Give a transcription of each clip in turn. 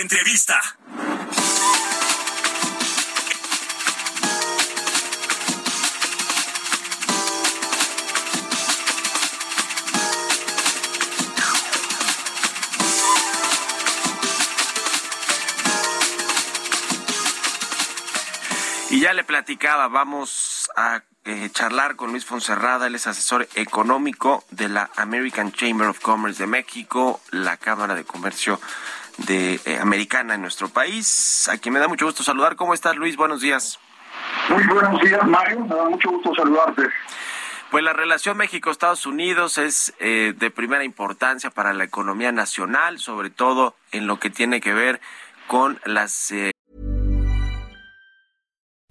Entrevista. Y ya le platicaba, vamos a eh, charlar con Luis Fonserrada, él es asesor económico de la American Chamber of Commerce de México, la Cámara de Comercio de eh, Americana en nuestro país, a quien me da mucho gusto saludar. ¿Cómo estás, Luis? Buenos días. Muy buenos días, Mario. Me da mucho gusto saludarte. Pues la relación México-Estados Unidos es eh, de primera importancia para la economía nacional, sobre todo en lo que tiene que ver con las eh,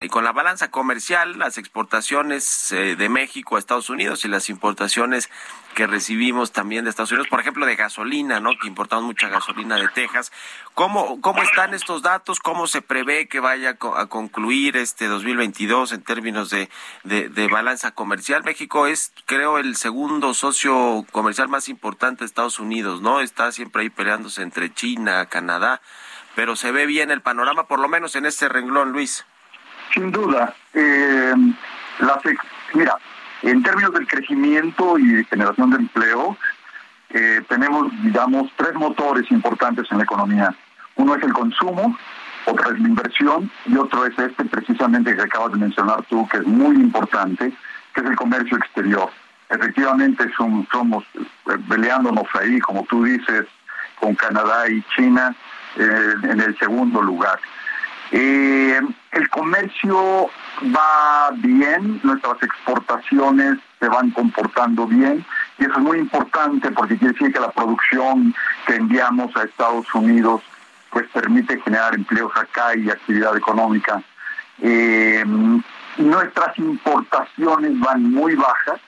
Y con la balanza comercial, las exportaciones eh, de México a Estados Unidos y las importaciones que recibimos también de Estados Unidos, por ejemplo, de gasolina, ¿no? Que importamos mucha gasolina de Texas. ¿Cómo, cómo están estos datos? ¿Cómo se prevé que vaya a concluir este 2022 en términos de, de, de balanza comercial? México es, creo, el segundo socio comercial más importante de Estados Unidos, ¿no? Está siempre ahí peleándose entre China, Canadá, pero se ve bien el panorama, por lo menos en este renglón, Luis. Sin duda. Eh, mira, en términos del crecimiento y generación de empleo, eh, tenemos, digamos, tres motores importantes en la economía. Uno es el consumo, otro es la inversión y otro es este precisamente que acabas de mencionar tú, que es muy importante, que es el comercio exterior. Efectivamente somos eh, peleándonos ahí, como tú dices, con Canadá y China en el segundo lugar. Eh, el comercio va bien, nuestras exportaciones se van comportando bien y eso es muy importante porque quiere decir que la producción que enviamos a Estados Unidos pues permite generar empleos acá y actividad económica. Eh, nuestras importaciones van muy bajas,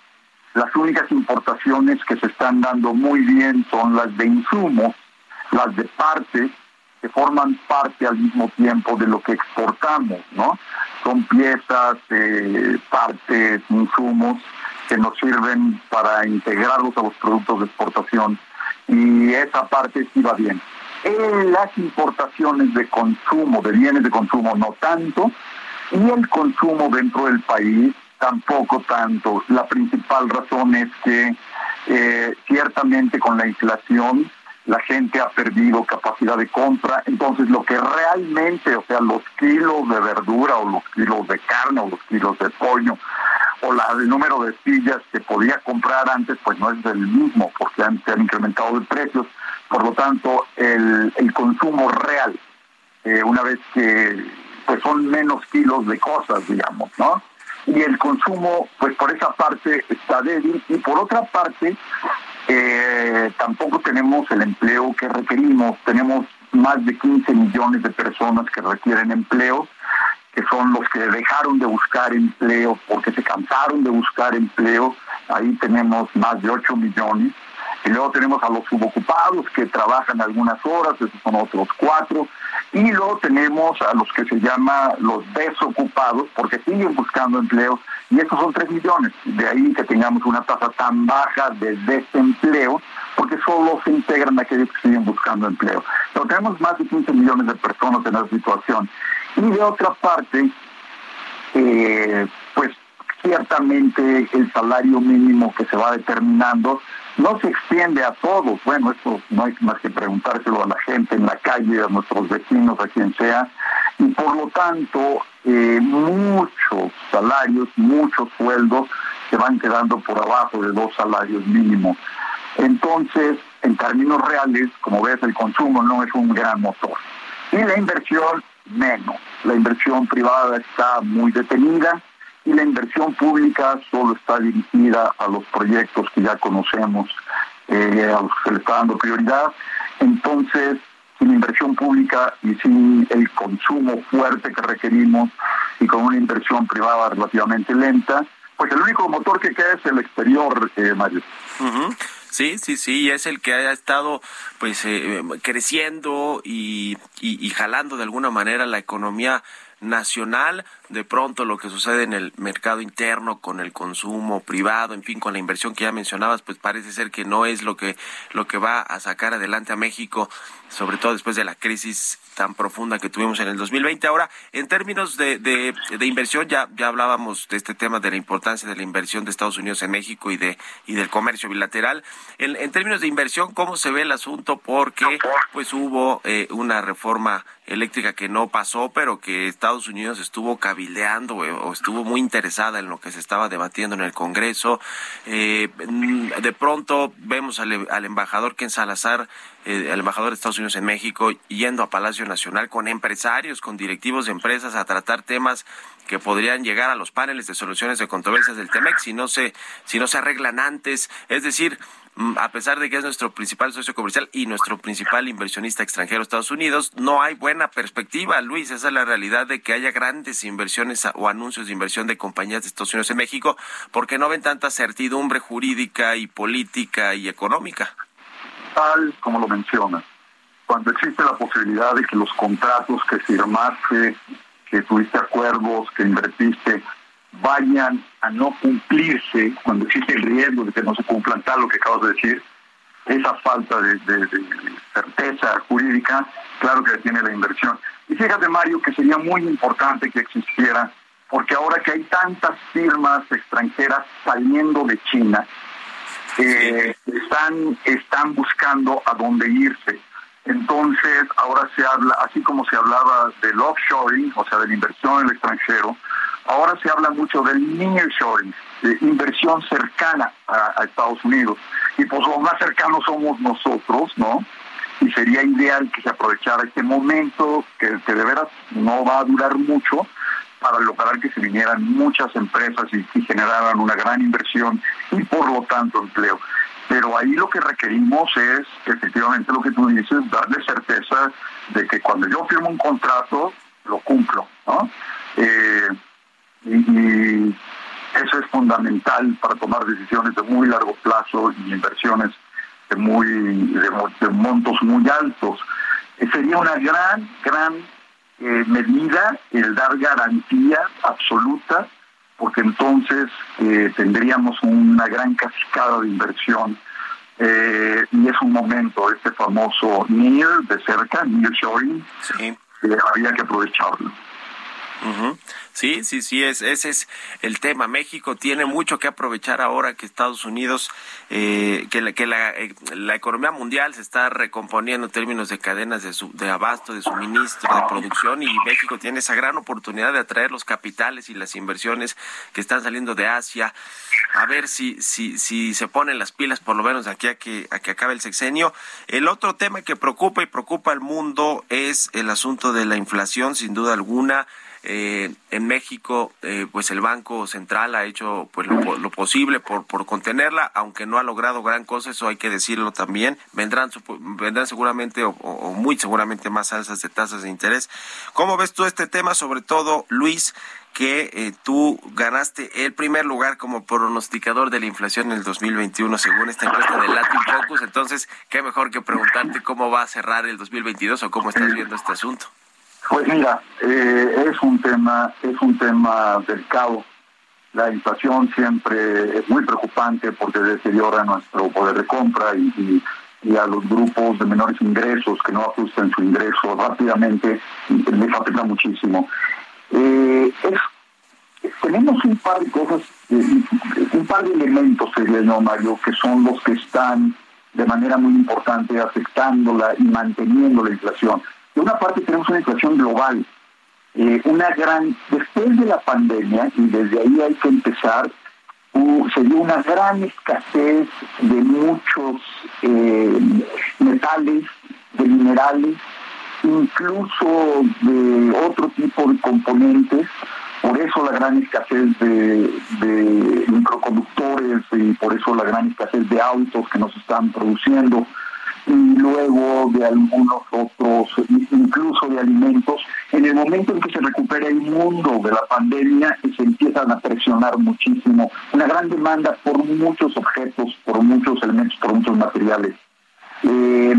las únicas importaciones que se están dando muy bien son las de insumos, las de partes que forman parte al mismo tiempo de lo que exportamos, ¿no? Son piezas, eh, partes, insumos que nos sirven para integrarlos a los productos de exportación y esa parte sí va bien. En las importaciones de consumo, de bienes de consumo, no tanto, y el consumo dentro del país tampoco tanto. La principal razón es que eh, ciertamente con la inflación la gente ha perdido capacidad de compra, entonces lo que realmente, o sea, los kilos de verdura o los kilos de carne o los kilos de pollo o el número de sillas que podía comprar antes, pues no es el mismo porque han, se han incrementado de precios, por lo tanto el, el consumo real, eh, una vez que pues son menos kilos de cosas, digamos, ¿no? Y el consumo, pues por esa parte está débil. Y por otra parte, eh, tampoco tenemos el empleo que requerimos. Tenemos más de 15 millones de personas que requieren empleo, que son los que dejaron de buscar empleo porque se cansaron de buscar empleo. Ahí tenemos más de 8 millones. Y luego tenemos a los subocupados que trabajan algunas horas, esos son otros cuatro. Y luego tenemos a los que se llama los desocupados, porque siguen buscando empleo, y esos son tres millones. De ahí que tengamos una tasa tan baja de desempleo, porque solo se integran aquellos que siguen buscando empleo. Pero tenemos más de 15 millones de personas en esa situación. Y de otra parte, eh, pues ciertamente el salario mínimo que se va determinando no se extiende a todos. Bueno, esto no hay más que preguntárselo a la gente en la calle, a nuestros vecinos, a quien sea. Y por lo tanto, eh, muchos salarios, muchos sueldos se van quedando por abajo de dos salarios mínimos. Entonces, en términos reales, como ves, el consumo no es un gran motor. Y la inversión, menos. La inversión privada está muy detenida y la inversión pública solo está dirigida a los proyectos que ya conocemos, eh, a los que se le está dando prioridad. Entonces, sin inversión pública y sin el consumo fuerte que requerimos y con una inversión privada relativamente lenta, pues el único motor que queda es el exterior, eh, Mario. Sí, sí, sí, es el que ha estado pues eh, creciendo y, y, jalando de alguna manera la economía nacional, de pronto lo que sucede en el mercado interno con el consumo privado, en fin, con la inversión que ya mencionabas, pues parece ser que no es lo que lo que va a sacar adelante a México, sobre todo después de la crisis tan profunda que tuvimos en el 2020. Ahora, en términos de, de, inversión, ya, ya hablábamos de este tema de la importancia de la inversión de Estados Unidos en México y de y del comercio bilateral. En, términos de inversión, ¿cómo se ve el asunto? Porque pues hubo eh, una reforma eléctrica que no pasó, pero que Estados Unidos estuvo cabildeando eh, o estuvo muy interesada en lo que se estaba debatiendo en el Congreso. Eh, de pronto vemos al, embajador Ken Salazar el embajador de Estados Unidos en México yendo a Palacio Nacional con empresarios, con directivos de empresas a tratar temas que podrían llegar a los paneles de soluciones de controversias del TEMEX si no se si no se arreglan antes, es decir, mm, a pesar de que es nuestro principal socio comercial y nuestro principal inversionista extranjero Estados Unidos, no hay buena perspectiva, Luis, esa es la realidad de que haya grandes inversiones o anuncios de inversión de compañías de Estados Unidos en México porque no ven tanta certidumbre jurídica y política y económica. Tal como lo menciona, cuando existe la posibilidad de que los contratos que firmaste, que tuviste acuerdos, que invertiste, vayan a no cumplirse, cuando existe el riesgo de que no se cumplan tal lo que acabas de decir, esa falta de, certeza jurídica, claro que tiene la inversión. Y fíjate, Mario, que sería muy importante que existiera, porque ahora que hay tantas firmas extranjeras saliendo de China, están, están buscando a dónde irse. Entonces, ahora se habla, así como se hablaba del offshoring, o sea, de la inversión en el extranjero, ahora se habla mucho del nearshoring, de inversión cercana a, Estados Unidos. Y pues los más cercanos somos nosotros, ¿no? Y sería ideal que se aprovechara este momento, que, que de veras no va a durar mucho, para lograr que se vinieran muchas empresas y, generaran una gran inversión y por lo tanto empleo. Pero ahí lo que requerimos es efectivamente lo que tú dices, darle certeza de que cuando yo firmo un contrato, lo cumplo. Y, eso es fundamental para tomar decisiones de muy largo plazo y inversiones de, muy, de montos muy altos. Eh, sería una gran, gran eh, medida el dar garantía absoluta, porque entonces eh, tendríamos una gran cascada de inversión. Y es un momento, este famoso near de cerca, near showing, sí. había que aprovecharlo. Sí, sí, sí, es, ese es el tema. México tiene mucho que aprovechar ahora que Estados Unidos, eh, que, la, que la, eh, la, economía mundial se está recomponiendo en términos de cadenas de, su, de abasto, de suministro, de producción, y México tiene esa gran oportunidad de atraer los capitales y las inversiones que están saliendo de Asia. A ver si, si, si se ponen las pilas, por lo menos aquí a que, a que acabe el sexenio. El otro tema que preocupa y preocupa al mundo es el asunto de la inflación, sin duda alguna. Eh, en México, eh, pues el Banco Central ha hecho pues lo, posible por, por contenerla, aunque no ha logrado gran cosa, eso hay que decirlo también. Vendrán, vendrán seguramente o, muy seguramente más alzas de tasas de interés. ¿Cómo ves tú este tema, sobre todo, Luis? que eh, tú ganaste el primer lugar como pronosticador de la inflación en el 2021 según esta encuesta de Latin Focus. Entonces, qué mejor que preguntarte cómo va a cerrar el 2022 o cómo estás viendo este asunto. Pues mira, eh, es un tema, es un tema delicado. La inflación siempre es muy preocupante porque deteriora nuestro poder de compra y, a los grupos de menores ingresos que no ajustan su ingreso rápidamente les afecta muchísimo. Eh, tenemos un par de cosas, eh, un par de elementos, sería yo, Mario, que son los que están de manera muy importante afectándola y manteniendo la inflación. De una parte tenemos una inflación global, eh, una gran, después de la pandemia, y desde ahí hay que empezar, se dio una gran escasez de muchos eh, metales, de minerales, incluso de otro tipo de componentes, por eso la gran escasez de, microconductores y por eso la gran escasez de autos que nos están produciendo y luego de algunos otros, incluso de alimentos. En el momento en que se recupera el mundo de la pandemia, se empiezan a presionar muchísimo, una gran demanda por muchos objetos, por muchos elementos, por muchos materiales. Eh,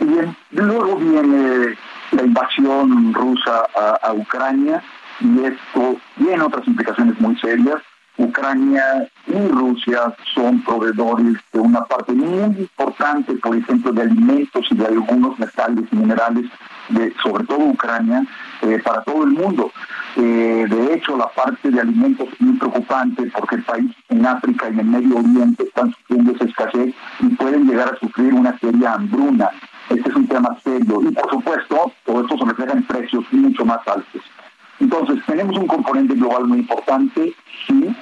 y luego viene la invasión rusa a Ucrania y esto tiene otras implicaciones muy serias. Ucrania y Rusia son proveedores de una parte muy importante, por ejemplo, de alimentos y de algunos metales y minerales, de, sobre todo Ucrania, eh, para todo el mundo. Eh, de hecho, la parte de alimentos es muy preocupante porque el país en África y en el Medio Oriente están sufriendo esa escasez y pueden llegar a sufrir una seria hambruna. Este es un tema serio y, por supuesto, todo esto se refleja en precios mucho más altos. Entonces, tenemos un componente global muy importante, sí,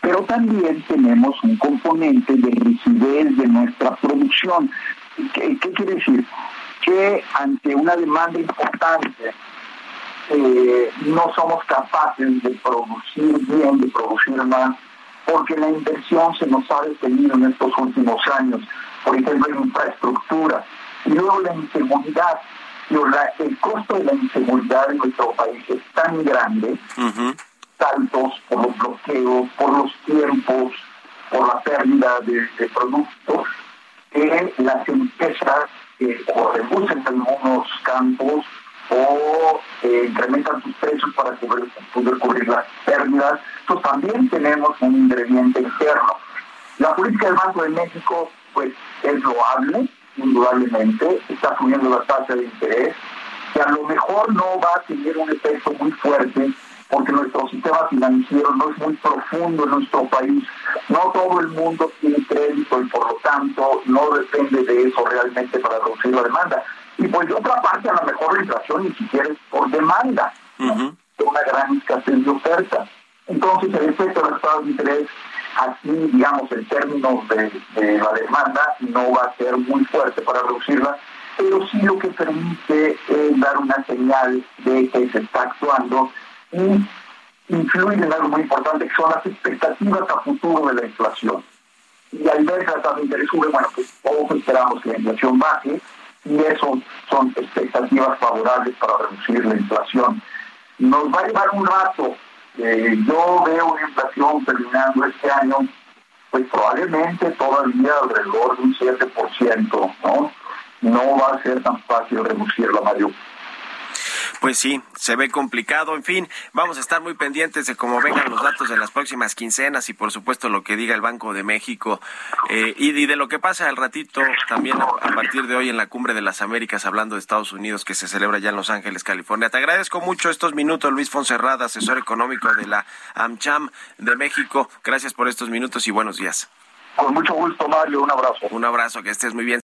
pero también tenemos un componente de rigidez de nuestra producción. ¿Qué, quiere decir? Que ante una demanda importante, eh, no somos capaces de producir bien, de producir más, porque la inversión se nos ha detenido en estos últimos años, por ejemplo, en infraestructura, y luego la inseguridad el costo de la inseguridad en nuestro país es tan grande, tantos por los bloqueos, por los tiempos, por la pérdida de, productos, que las empresas eh, o reducen algunos campos o eh, incrementan sus precios para poder, poder cubrir las pérdidas. Entonces también tenemos un ingrediente interno. La política del Banco de México pues es loable, indudablemente, está subiendo la tasa de interés, que a lo mejor no va a tener un efecto muy fuerte porque nuestro sistema financiero no es muy profundo en nuestro país. No todo el mundo tiene crédito y por lo tanto no depende de eso realmente para reducir la demanda. Y pues de otra parte, a lo mejor la inflación ni siquiera es por demanda, una gran escasez de oferta. Entonces el efecto de las tasas de interés Así, digamos, en términos de, la demanda, no va a ser muy fuerte para reducirla, pero sí lo que permite es dar una señal de que se está actuando y influye en algo muy importante, que son las expectativas a futuro de la inflación. Y al ver que la tasa de interés sube, bueno, pues todos esperamos que la inflación baje, y eso son expectativas favorables para reducir la inflación. Nos va a llevar un rato eh, yo veo una inflación terminando este año, pues probablemente todavía alrededor de un 7%, ¿no? No va a ser tan fácil reducirla, Mario. Pues sí, se ve complicado. En fin, vamos a estar muy pendientes de cómo vengan los datos de las próximas quincenas y por supuesto lo que diga el Banco de México eh, y, de lo que pasa al ratito también a, partir de hoy en la Cumbre de las Américas hablando de Estados Unidos que se celebra ya en Los Ángeles, California. Te agradezco mucho estos minutos, Luis Fonserrada, asesor económico de la AmCham de México. Gracias por estos minutos y buenos días. Con mucho gusto, Mario. Un abrazo. Un abrazo, que estés muy bien.